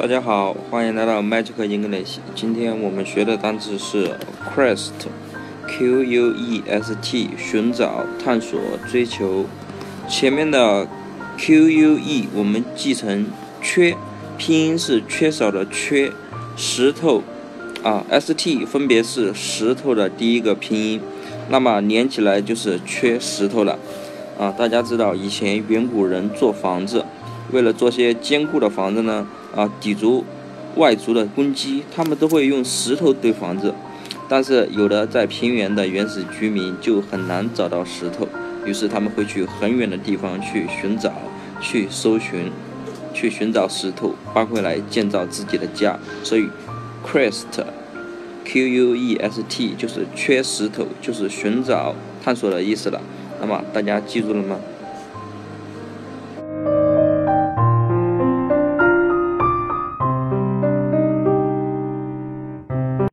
大家好，欢迎来到 Magic English。今天我们学的单词是 quest，Q U E S T，寻找、探索、追求。前面的 Q U E 我们记成缺，拼音是缺少的缺，石头啊 S T 分别是石头的第一个拼音，那么连起来就是缺石头了啊。大家知道以前远古人做房子，为了做些坚固的房子呢。啊，抵足外族的攻击，他们都会用石头堆房子。但是有的在平原的原始居民就很难找到石头，于是他们会去很远的地方去寻找、去搜寻、去寻找石头搬回来建造自己的家。所以，quest，q u e s t 就是缺石头，就是寻找、探索的意思了。那么大家记住了吗？